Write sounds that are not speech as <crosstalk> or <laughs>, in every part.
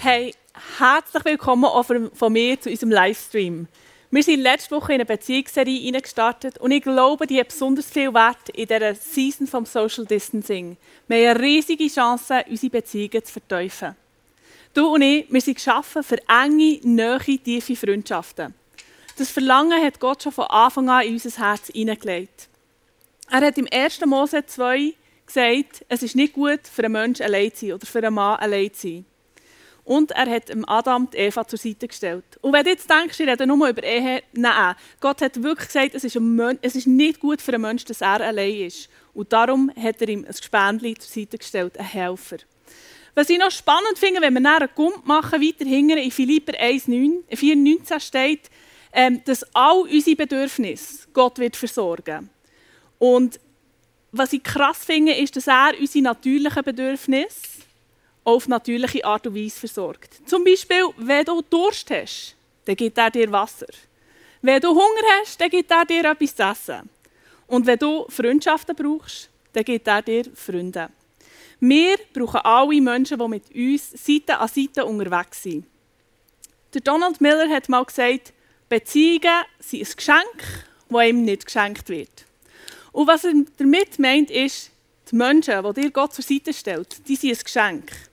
Hey, herzlich willkommen auch von mir zu unserem Livestream. Wir sind letzte Woche in eine Beziehungsserie gestartet und ich glaube, die hat besonders viel Wert in dieser Season vom Social Distancing. Wir haben eine riesige Chance, unsere Beziehungen zu verteufeln. Du und ich, wir sind geschaffen für enge, nahe, tiefe Freundschaften. Das Verlangen hat Gott schon von Anfang an in unser Herz hineingelegt. Er hat im 1. Mose 2 gesagt, es ist nicht gut, für einen Menschen allein zu sein oder für einen Mann allein zu sein. Und er hat Adam die Eva zur Seite gestellt. Und wenn du jetzt denkst, ich rede nur über Ehe, nein. Gott hat wirklich gesagt, es ist, es ist nicht gut für einen Menschen, dass er allein ist. Und darum hat er ihm ein Gespendli zur Seite gestellt, einen Helfer. Was ich noch spannend finde, wenn wir nachher einen Gump machen, weiter hinten in Philipper 4,19 steht, ähm, dass all unsere Bedürfnisse Gott wird versorgen. Und was ich krass finde, ist, dass er unsere natürlichen Bedürfnisse auf natürliche Art und Weise versorgt. Zum Beispiel, wenn du Durst hast, dann gibt er dir Wasser. Wenn du Hunger hast, dann gibt er dir etwas zu essen. Und wenn du Freundschaften brauchst, dann gibt er dir Freunde. Wir brauchen alle Menschen, die mit uns Seite an Seite unterwegs sind. Der Donald Miller hat mal gesagt, Beziehungen sind ein Geschenk, das ihm nicht geschenkt wird. Und was er damit meint, ist, die Menschen, die dir Gott zur Seite stellt, die sind ein Geschenk.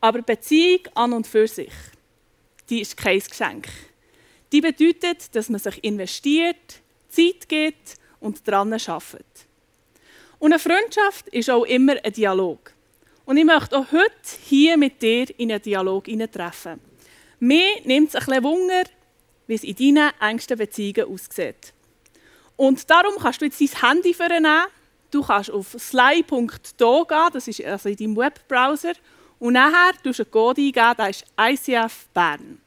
Aber Beziehung an und für sich, die ist kein Geschenk. Die bedeutet, dass man sich investiert, Zeit gibt und daran arbeitet. Und eine Freundschaft ist auch immer ein Dialog. Und ich möchte auch heute hier mit dir in einen Dialog treffen. Mir nimmt es ein bisschen Wunder, wie es in deinen engsten Beziehungen aussieht. Und darum kannst du jetzt dein Handy vornehmen. Du kannst auf sly.do gehen, das ist also in deinem Webbrowser, und nachher tust du einen Code eingeben, der ist ICF Bern.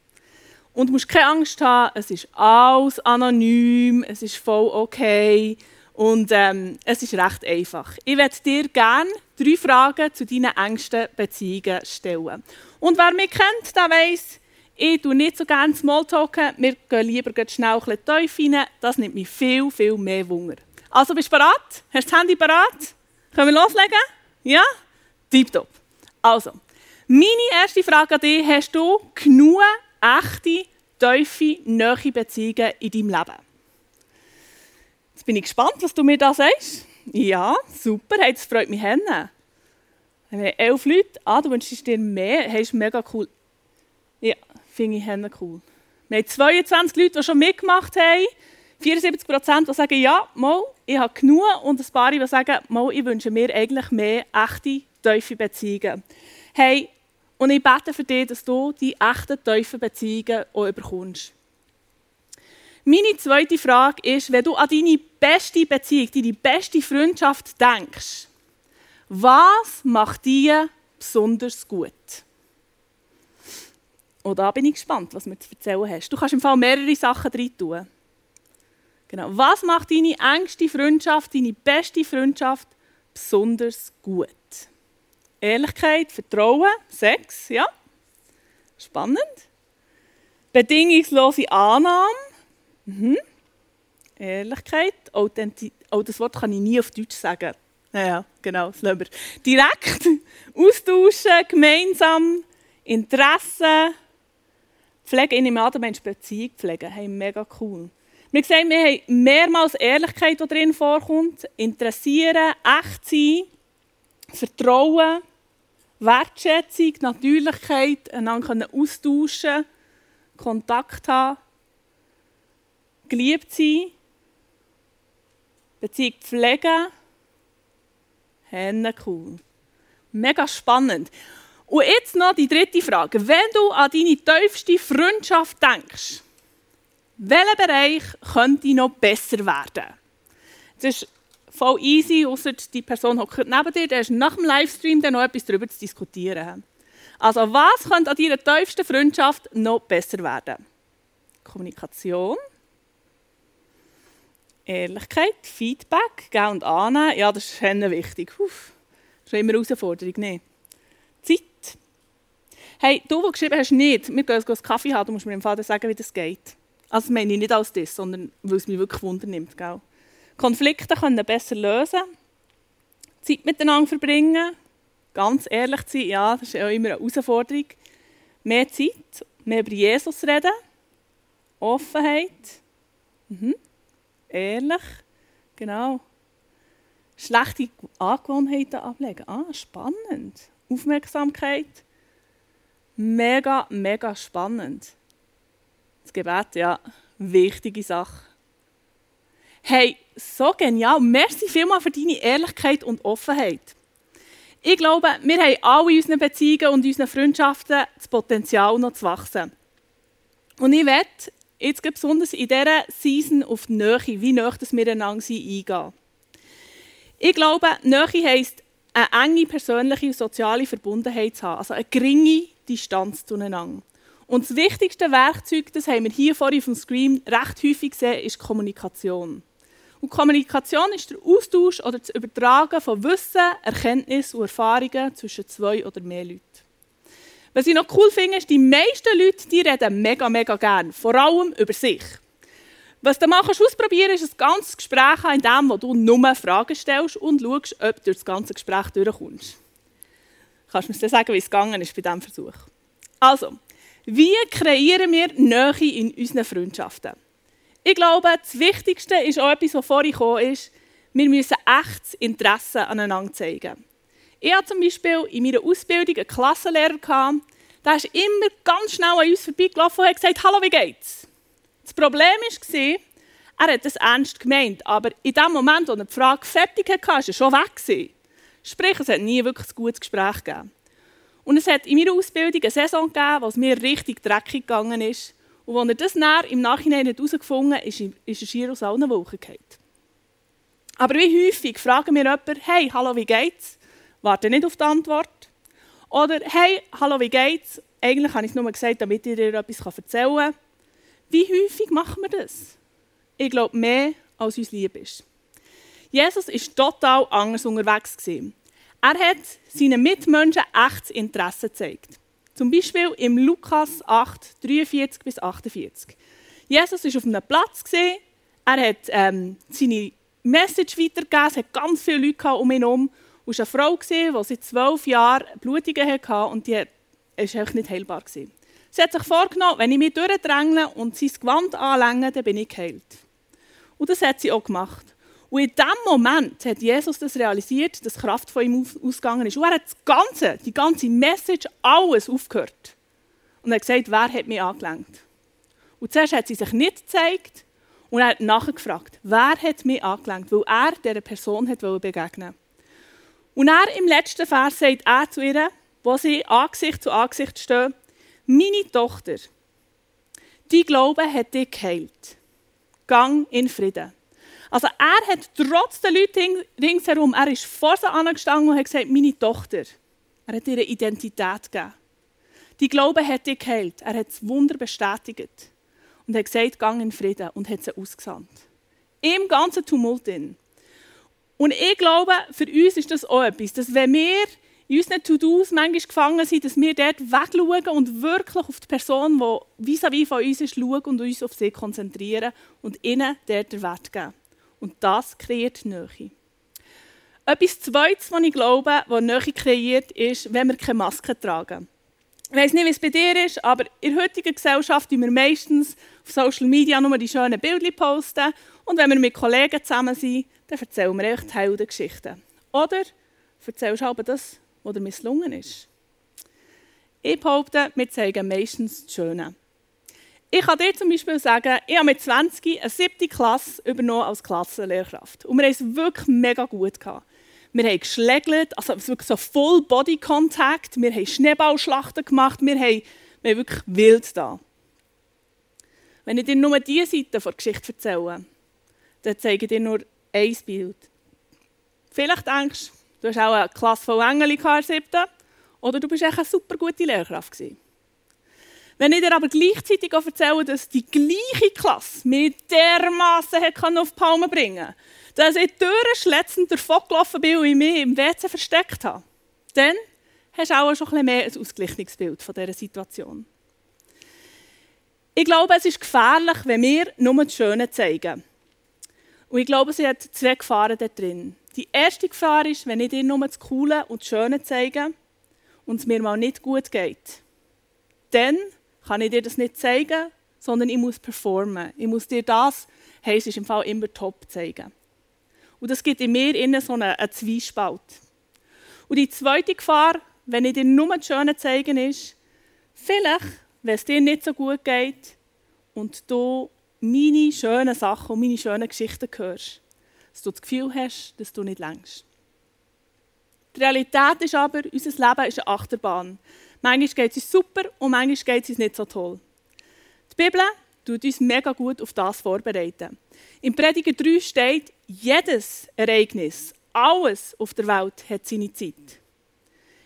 Und du musst keine Angst haben, es ist alles anonym, es ist voll okay und ähm, es ist recht einfach. Ich werde dir gerne drei Fragen zu deinen engsten Beziehungen stellen. Und wer mich kennt, der weiss, ich tue nicht so gerne Smalltalken, wir gehen lieber schnell ein bisschen rein, das nimmt mich viel, viel mehr Wunder. Also bist du bereit? Hast du das Handy bereit? Können wir loslegen? Ja? Tipptopp. Also, meine erste Frage an dich, hast du genug echte, tiefe, nahe Beziehungen in deinem Leben? Jetzt bin ich gespannt, was du mir da sagst. Ja, super, hey, das freut mich. Wir haben elf Leute. Ah, du wünschst dir mehr. Hey, ist mega cool. Ja, finde ich cool. Wir haben 22 Leute, die schon mitgemacht haben. 74 Prozent, die sagen, ja, mal, ich habe genug. Und ein paar, die sagen, mal, ich wünsche mir eigentlich mehr echte, tiefe Beziehungen. Hey, und ich bete für dich, dass du die echten, tiefen Beziehungen auch bekommst. Meine zweite Frage ist, wenn du an deine beste Beziehung, deine beste Freundschaft denkst, was macht dir besonders gut? Und da bin ich gespannt, was du mir zu erzählen hast. Du kannst im Fall mehrere Sachen drin tun. Genau. Was macht deine engste Freundschaft, deine beste Freundschaft besonders gut? Ehrlichkeit, Vertrauen, Sex, ja. Spannend. Bedingungslose Annahme. Mhm. Ehrlichkeit, Authentizität. Oh, das Wort kann ich nie auf Deutsch sagen. Ja, genau, wir. Direkt <laughs> austauschen, gemeinsam, Interesse, Pflege. An, du meinst Beziehung pflegen. Hey, mega cool. Wir sehen, wir haben mehrmals Ehrlichkeit, die drin vorkommt. Interessieren, echt sein, Vertrauen, Wertschätzung, Natürlichkeit, einander austauschen, Kontakt haben, geliebt sein, Beziehung pflegen. Henne cool. Mega spannend. Und jetzt noch die dritte Frage. Wenn du an deine tiefste Freundschaft denkst, welcher Bereich könnte noch besser werden? Das ist voll easy, außer die Person hockt neben dir, der ist nach dem Livestream dann noch etwas darüber zu diskutieren. Also was könnte an deiner tiefsten Freundschaft noch besser werden? Kommunikation, Ehrlichkeit, Feedback, geben und annehmen. Ja, das ist wichtig. Uff, das ist immer eine Herausforderung. Nee. Zeit. Hey, du, der geschrieben hast, nicht, wir gehen einen Kaffee haben, du musst mir dem Vater sagen, wie das geht. Also das meine ich nicht als das, sondern weil es mich wirklich Wunder nimmt. Gell? Konflikte können besser lösen, Zeit miteinander verbringen, ganz ehrlich sein, ja, das ist auch immer eine Herausforderung. Mehr Zeit, mehr über Jesus reden. Offenheit. Mhm. Ehrlich. Genau. Schlechte Angewohnheiten ablegen. Ah, spannend. Aufmerksamkeit. Mega, mega spannend. Das Gebet, ja, wichtige Sache. Hey, so genial. Merci vielmals für deine Ehrlichkeit und Offenheit. Ich glaube, wir haben alle in unseren Beziehungen und unseren Freundschaften das Potenzial, noch zu wachsen. Und ich werde jetzt besonders in dieser Season auf die Nähe, wie nah wir einander sind, eingehen. Ich glaube, Nähe heisst, eine enge persönliche und soziale Verbundenheit zu haben, also eine geringe Distanz zueinander. Und das wichtigste Werkzeug, das haben wir hier vorhin auf dem Screen recht häufig gesehen, ist Kommunikation. Und Kommunikation ist der Austausch oder das Übertragen von Wissen, Erkenntnissen und Erfahrungen zwischen zwei oder mehr Leuten. Was ich noch cool finde, ist, die meisten Leute die reden mega, mega gern. Vor allem über sich. Was du mal ausprobieren kannst, ist ein ganzes Gespräch in dem, wo du nur Fragen stellst und schaust, ob du durch das ganze Gespräch durchkommst. Kannst du mir sagen, wie es gegangen ist bei diesem Versuch? Also, wie kreieren wir Nähe in unseren Freundschaften? Ich glaube, das Wichtigste ist auch etwas, was vorhin ist. Wir müssen echtes Interesse aneinander zeigen. Ich hatte zum Beispiel in meiner Ausbildung einen Klassenlehrer, der ist immer ganz schnell an uns vorbeigelaufen und hat gesagt, «Hallo, wie geht's?» Das Problem war, er hat es ernst gemeint, aber in dem Moment, wo er die Frage fertig hatte, war er schon weg. Sprich, es hat nie wirklich ein gutes Gespräch gegeben. Und es hat in meiner Ausbildung eine Saison gegeben, wo es mir richtig dreckig gegangen ist. Und als er das dann im Nachhinein herausgefunden hat, ist, ist er schier aus allen Wolken gefallen. Aber wie häufig fragen wir jemanden, hey, hallo, wie geht's? Warte nicht auf die Antwort. Oder, hey, hallo, wie geht's? Eigentlich habe ich es nur gesagt, damit ich dir etwas erzählen kann. Wie häufig machen wir das? Ich glaube, mehr als uns lieb ist. Jesus war total anders unterwegs. Er hat seinen Mitmenschen echtes Interesse gezeigt. Zum Beispiel im Lukas 8, 43 bis 48. Jesus war auf einem Platz, er hat ähm, seine Message weitergegeben, es hat ganz viele Leute um ihn herum. Es war eine Frau, die seit zwölf Jahren Blutungen hatte und die war nicht heilbar. Sie hat sich vorgenommen, wenn ich mich durchdränge und sein Gewand anlänge, dann bin ich geheilt. Und das hat sie auch gemacht. Und in dem Moment hat Jesus das realisiert, dass Kraft von ihm ausgegangen ist. Und er hat das Ganze, die ganze Message, alles aufgehört. Und er hat gesagt, wer hat mich angelenkt? Und zuerst hat sie sich nicht gezeigt und er hat nachgefragt, wer hat mich angelenkt, weil er dieser Person hat begegnen Und er im letzten Vers sagt er zu ihr, wo sie Angesicht zu Angesicht stehen, meine Tochter, die Glaube hat dich geheilt. Gang in Frieden. Also er hat trotz der Leute ringsherum, er ist vor sie angestanden und hat gesagt, meine Tochter. Er hat ihre Identität gegeben. Die Glaube hat dich geheilt. Er hat das Wunder bestätigt. Und hat gesagt, gang in Frieden und hat sie ausgesandt. Im ganzen Tumult. In. Und ich glaube, für uns ist das auch etwas, dass wenn wir in unseren To-Dos manchmal gefangen sind, dass wir dort wegschauen und wirklich auf die Person, die vis-à-vis -vis von uns ist, schauen und uns auf sie konzentrieren und ihnen dort den Wert geben. Und das kreiert Nähe. Etwas Zweites, was ich glaube, was Nähe kreiert, ist, wenn wir keine Maske tragen. Ich weiß nicht, wie es bei dir ist, aber in der heutigen Gesellschaft tun wir meistens auf Social Media nur die schönen Bilder posten. Und wenn wir mit Kollegen zusammen sind, dann erzählen wir echt Heldengeschichten. Oder erzählst du aber das, was dir misslungen ist. Ich behaupte, wir zeigen meistens das Schöne. Ich kann dir zum Beispiel sagen, ich habe mit 20 eine siebte Klasse übernommen als Klassenlehrkraft. Und wir haben es wirklich mega gut gehabt. Wir haben geschlägelt, also wirklich so Full Body Contact. Wir haben Schneeballschlachten gemacht. Wir haben, wir haben wirklich wild da. Wenn ich dir nur diese Seite der Geschichte erzähle, dann zeige ich dir nur ein Bild. Vielleicht denkst du, du hast auch eine Klasse von Engel in der siebten, oder du bist echt eine super gute Lehrkraft gewesen. Wenn ich dir aber gleichzeitig auch erzähle, dass die gleiche Klasse mir dermassen auf die Palme bringen konnte, dass ich durchschletzend davongelaufen bin und ich mich im WC versteckt habe, dann hast du auch schon ein bisschen mehr ein Ausgleichungsbild von dieser Situation. Ich glaube, es ist gefährlich, wenn wir nur das Schöne zeigen. Und ich glaube, es hat zwei Gefahren da drin. Die erste Gefahr ist, wenn ich dir nur das Coole und das Schöne zeige und es mir mal nicht gut geht dann kann ich dir das nicht zeigen, sondern ich muss performen. Ich muss dir das, heisst es im Fall immer top zeigen. Und das gibt in mir innen so einen, einen Zwiespalt. Und die zweite Gefahr, wenn ich dir nur das Schöne zeigen, ist, vielleicht, wenn es dir nicht so gut geht und du meine schönen Sachen und meine schönen Geschichten hörst, dass du das Gefühl hast, dass du nicht längst. Die Realität ist aber, unser Leben ist eine Achterbahn. Manchmal geht es uns super und manchmal geht es uns nicht so toll. Die Bibel tut uns mega gut auf das vorbereiten. Im Prediger 3 steht, jedes Ereignis, alles auf der Welt hat seine Zeit.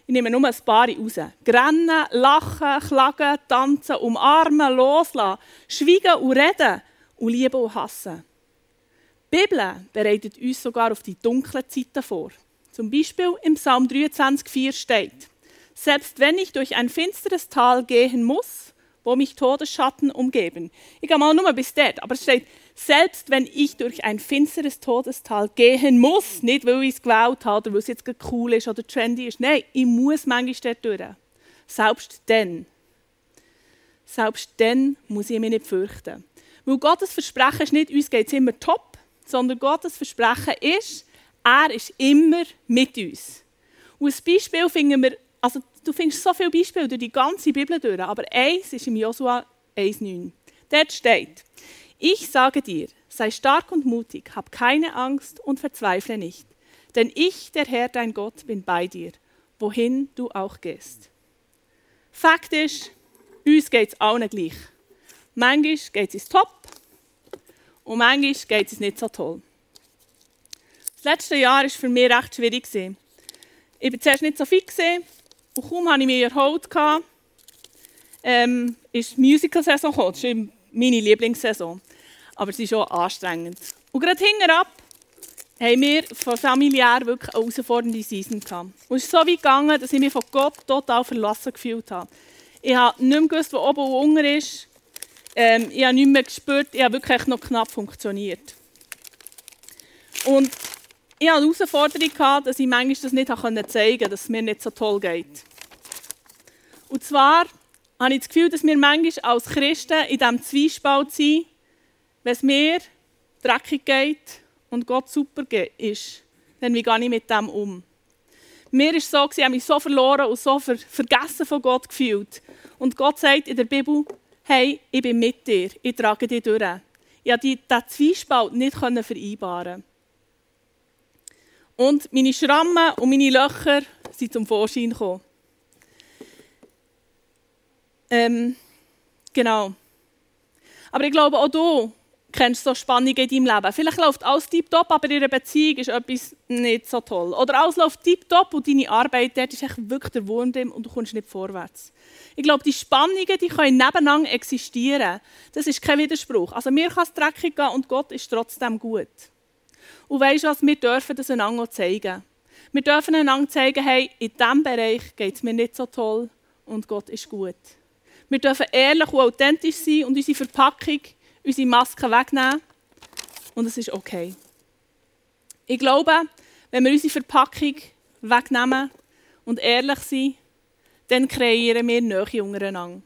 Ich nehme nur ein paar raus. Grennen, lachen, klagen, tanzen, umarmen, loslassen, schweigen und reden und lieben und hassen. Die Bibel bereitet uns sogar auf die dunklen Zeiten vor. Zum Beispiel im Psalm 23,4 steht, selbst wenn ich durch ein finsteres Tal gehen muss, wo mich Todesschatten umgeben. Ich gehe mal nur bis dort, aber es steht, selbst wenn ich durch ein finsteres Todestal gehen muss, nicht weil ich es gewählt habe oder weil es jetzt cool ist oder trendy ist, nein, ich muss manchmal dort durch. Selbst dann. Selbst dann muss ich mich nicht fürchten. Weil Gottes Versprechen ist nicht, uns geht es immer top, sondern Gottes Versprechen ist, er ist immer mit uns. Und ein Beispiel finden wir, also du findest so viele Beispiele durch die ganze Bibel durch, aber eins ist im Josua 1,9. Dort steht, ich sage dir, sei stark und mutig, hab keine Angst und verzweifle nicht, denn ich, der Herr, dein Gott, bin bei dir, wohin du auch gehst. Fakt ist, uns geht es allen gleich. Manchmal geht es top und manchmal geht es nicht so toll. Das letzte Jahr war für mich recht schwierig. Ich war zuerst nicht so fit und kaum hatte ich mich erholt, ähm, ist die Musical-Saison gekommen. Das ist meine Lieblingssaison. Aber sie ist auch anstrengend. Und gerade hinterab haben wir von familiär wirklich eine herausfordernde Season gehabt. Und es ist so weit gegangen, dass ich mich von Gott total verlassen gefühlt habe. Ich habe nicht mehr gewusst, wo oben und unten ist. Ähm, ich habe nicht mehr gespürt, ich habe wirklich noch knapp funktioniert. Und ich hatte die Herausforderung, dass ich manchmal das nicht zeigen konnte, dass es mir nicht so toll geht. Und zwar habe ich das Gefühl, dass wir manchmal als Christen in diesem Zwiespalt sind, wenn es mir dreckig geht und Gott super ist, dann wie gehe ich mit dem um? Mir war es so, ich habe mich so verloren und so vergessen von Gott gefühlt. Und Gott sagt in der Bibel, hey, ich bin mit dir, ich trage dich durch. Ich konnte diesen Zwiespalt nicht vereinbaren. Und meine Schrammen und meine Löcher sind zum Vorschein gekommen. Ähm, genau. Aber ich glaube, auch du kennst so Spannungen in deinem Leben. Vielleicht läuft alles tiptop, aber in einer Beziehung ist etwas nicht so toll. Oder alles läuft tiptop und deine Arbeit dort ist echt wirklich der Wurm drin und du kommst nicht vorwärts. Ich glaube, die Spannungen die können nebeneinander existieren. Das ist kein Widerspruch. Also mir kann es dreckig gehen und Gott ist trotzdem gut. Und weißt du was, wir dürfen das einander zeigen. Wir dürfen einander zeigen, hey, in diesem Bereich geht es mir nicht so toll und Gott ist gut. Wir dürfen ehrlich und authentisch sein und unsere Verpackung, unsere Maske wegnehmen. Und es ist okay. Ich glaube, wenn wir unsere Verpackung wegnehmen und ehrlich sind, dann kreieren wir Nähe untereinander.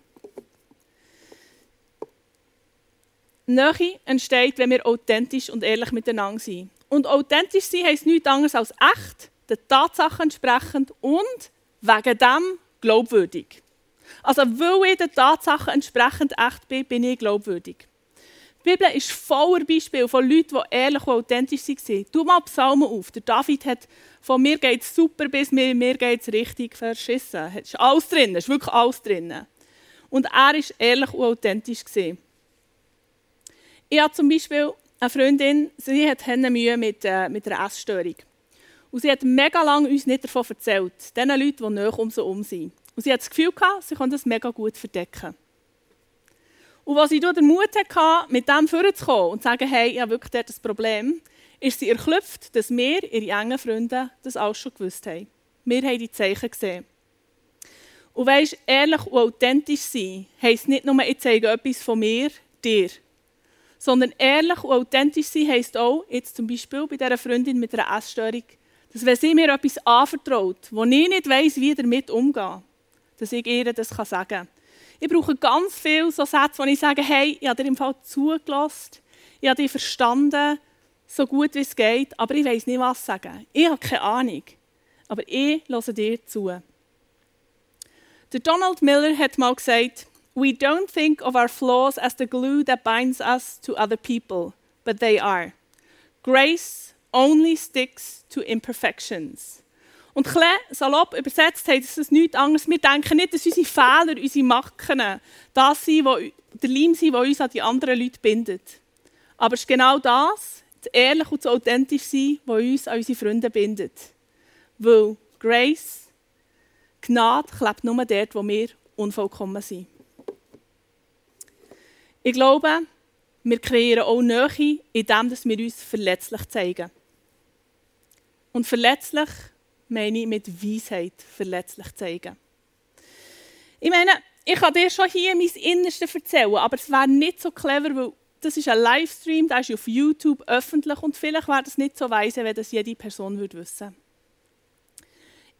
Nähe entsteht, wenn wir authentisch und ehrlich miteinander sind. Und authentisch sein heisst nichts anderes als echt, den Tatsachen entsprechend und wegen dem glaubwürdig. Also, weil ich den Tatsachen entsprechend echt bin, bin ich glaubwürdig. Die Bibel ist voller Beispiele von Leuten, die ehrlich und authentisch waren. Tu mal Psalmen auf. Der David hat von mir geht es super bis mir, mir geht es richtig verschissen. Es ist alles drin, ist wirklich alles drin. Und er war ehrlich und authentisch. Ich habe zum Beispiel eine Freundin, sie hat Mühe mit, äh, mit einer Essstörung. Und sie hat mega lange uns nicht davon erzählt, den Leuten, die näher um sie herum sind. Und sie hat das Gefühl gehabt, sie kann das mega gut verdecken. Und als sie den Mut hatte, mit dem vorzukommen und zu sagen, hey, ich habe wirklich dort ein Problem, ist sie erklüpft, dass wir, ihre engen Freunde, das auch schon gewusst haben. Wir haben die Zeichen gesehen. Und weisst, ehrlich und authentisch sein heisst nicht nur, ich zeige etwas von mir, dir. Sondern ehrlich und authentisch sein heisst auch, jetzt zum Beispiel bei dieser Freundin mit einer Essstörung, dass wenn sie mir etwas anvertraut, wo ich nicht weiss, wie damit umgehen, dass ich ihr das sagen kann. Ich brauche ganz viele so Sätze, wo ich sage, hey, ich habe dir im Fall zugelassen, ich habe dich verstanden, so gut wie es geht, aber ich weiß nicht, was sagen. Ich habe keine Ahnung, aber ich höre dir zu. Der Donald Miller hat mal gesagt, We don't think of our flaws as the glue that binds us to other people, but they are. Grace only sticks to imperfections. Und klein salopp übersetzt heißt es nichts anderes. Wir denken nicht, dass unsere Fehler, unsere Macken, das sind, wo, der Leim sind, der uns an die anderen Leute bindet. Aber es ist genau das, das ehrlich und das authentisch sein, was uns an unsere Freunde bindet. Weil Grace, Gnade, klebt nur dort, wo wir unvollkommen sind. Ich glaube, wir kreieren auch Nähe, indem wir uns verletzlich zeigen. Und verletzlich meine ich mit Weisheit verletzlich zeigen. Ich meine, ich kann dir schon hier mein Innerstes erzählen, aber es wäre nicht so clever, weil das ist ein Livestream, der ist auf YouTube öffentlich und vielleicht wäre das nicht so weise, wenn das jede Person würde wissen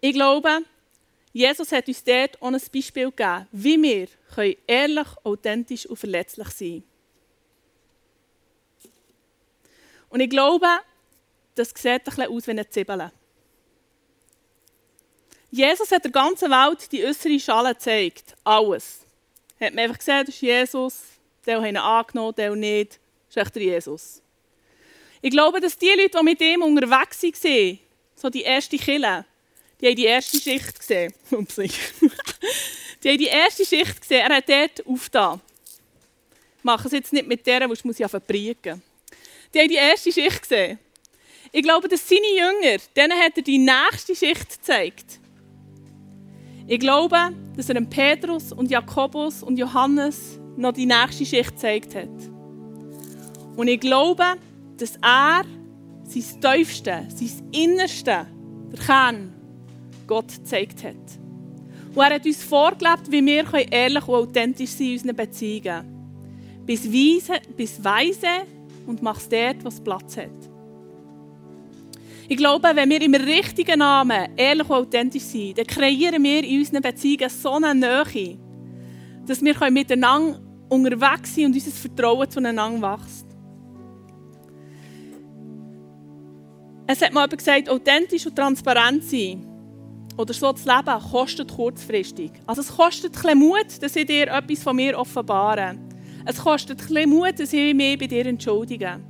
Ich glaube, Jesus hat uns dort auch ein Beispiel gegeben, wie wir können ehrlich, authentisch und verletzlich sein Und ich glaube, das sieht bisschen aus wie eine Zwiebel. Jesus hat der ganzen Welt die äußere Schale gezeigt. Alles. Hat man einfach gesehen, das ist Jesus. Der hat ihn angenommen, der nicht. Das ist echt der Jesus. Ich glaube, dass die Leute, die mit ihm unterwegs waren, so die erste Kille, die haben die erste Schicht gesehen. <laughs> <laughs> die haben die erste Schicht gesehen. Er hat dort aufgetan. Ich mache es jetzt nicht mit der, ich muss ja verbriegen. Die haben die erste Schicht gesehen. Ich glaube, dass seine Jünger, denen hat er die nächste Schicht gezeigt. Ich glaube, dass er dem Petrus und Jakobus und Johannes noch die nächste Schicht gezeigt hat. Und ich glaube, dass er sein Tiefste, sein Innerste, der Kern, Gott gezeigt hat. Und er hat uns vorgelebt, wie wir ehrlich und authentisch sein in unseren Beziehungen. Bis weise, bis weise und mach es dort, was Platz hat. Ich glaube, wenn wir im richtigen Namen ehrlich und authentisch sind, dann kreieren wir in unseren Beziehungen so eine Nähe, dass wir miteinander unterwegs sind und unser Vertrauen zueinander wächst. Es hat mal jemand gesagt, authentisch und transparent sein oder so zu leben, kostet kurzfristig. Also es kostet bisschen Mut, dass ich dir etwas von mir offenbare. Es kostet bisschen Mut, dass ich mich bei dir entschuldige.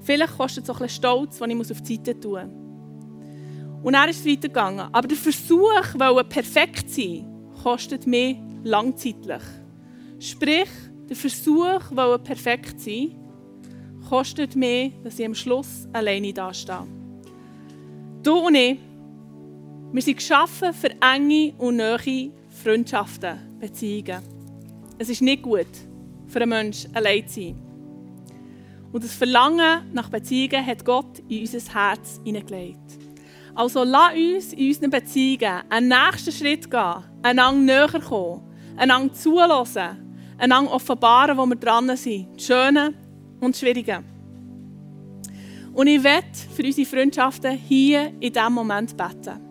Vielleicht kostet es auch bisschen Stolz, den ich auf die Seite tun muss. Und er ist weitergegangen. Aber der Versuch, perfekt zu sein, kostet mich langzeitlich. Sprich, der Versuch, perfekt zu sein, kostet mich, dass ich am Schluss alleine dastehe. Du und ich, wir sind geschaffen für enge und neue Freundschaften, Beziehungen. Es ist nicht gut, für einen Menschen allein zu sein. Und das Verlangen nach Beziehungen hat Gott in unser Herz hineingelegt. Also lass uns in unseren Beziehungen einen nächsten Schritt gehen, einander näher kommen, einander zulassen, einander offenbaren, wo wir dran sind, das Schöne und das Schwierige. Und ich werde für unsere Freundschaften hier in diesem Moment beten.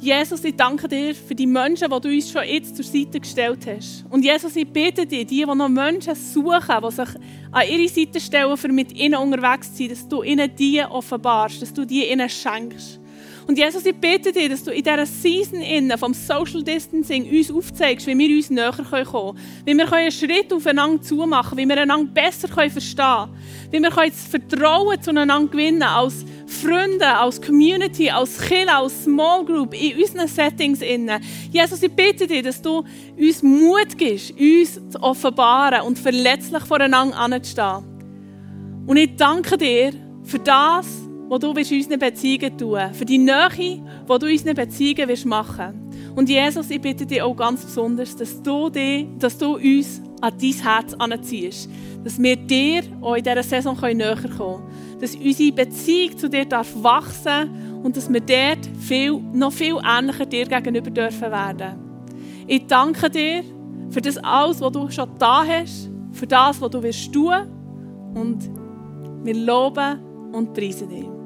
Jesus, ich danke dir für die Menschen, die du uns schon jetzt zur Seite gestellt hast. Und Jesus, ich bitte dich, die, die noch Menschen suchen, die sich an ihre Seite stellen, für mit ihnen unterwegs zu sein, dass du ihnen die offenbarst, dass du die ihnen schenkst. Und Jesus, ich bitte dich, dass du in dieser Season innen vom Social Distancing uns aufzeigst, wie wir uns näher kommen können. Wie wir einen Schritt aufeinander zumachen können, wie wir einander besser verstehen können. Wie wir das Vertrauen zueinander gewinnen als Freunde, als Community, als Kinder, als Small Group, in unseren Settings innen. Jesus, ich bitte dich, dass du uns Mut gibst, uns zu offenbaren und verletzlich voreinander anzustehen. Und ich danke dir für das, was du in unseren Beziehungen tun willst. Für die Nähe, die du in unseren Beziehungen machen willst. Und Jesus, ich bitte dich auch ganz besonders, dass du, dich, dass du uns an dein Herz anziehst. Dass wir dir auch in dieser Saison näher kommen können. Dass unsere Beziehung zu dir darf wachsen und dass wir dort viel, noch viel ähnlicher dir gegenüber dürfen werden. Ich danke dir für das alles, was du schon da hast, für das, was du tun und wir loben und preisen dich.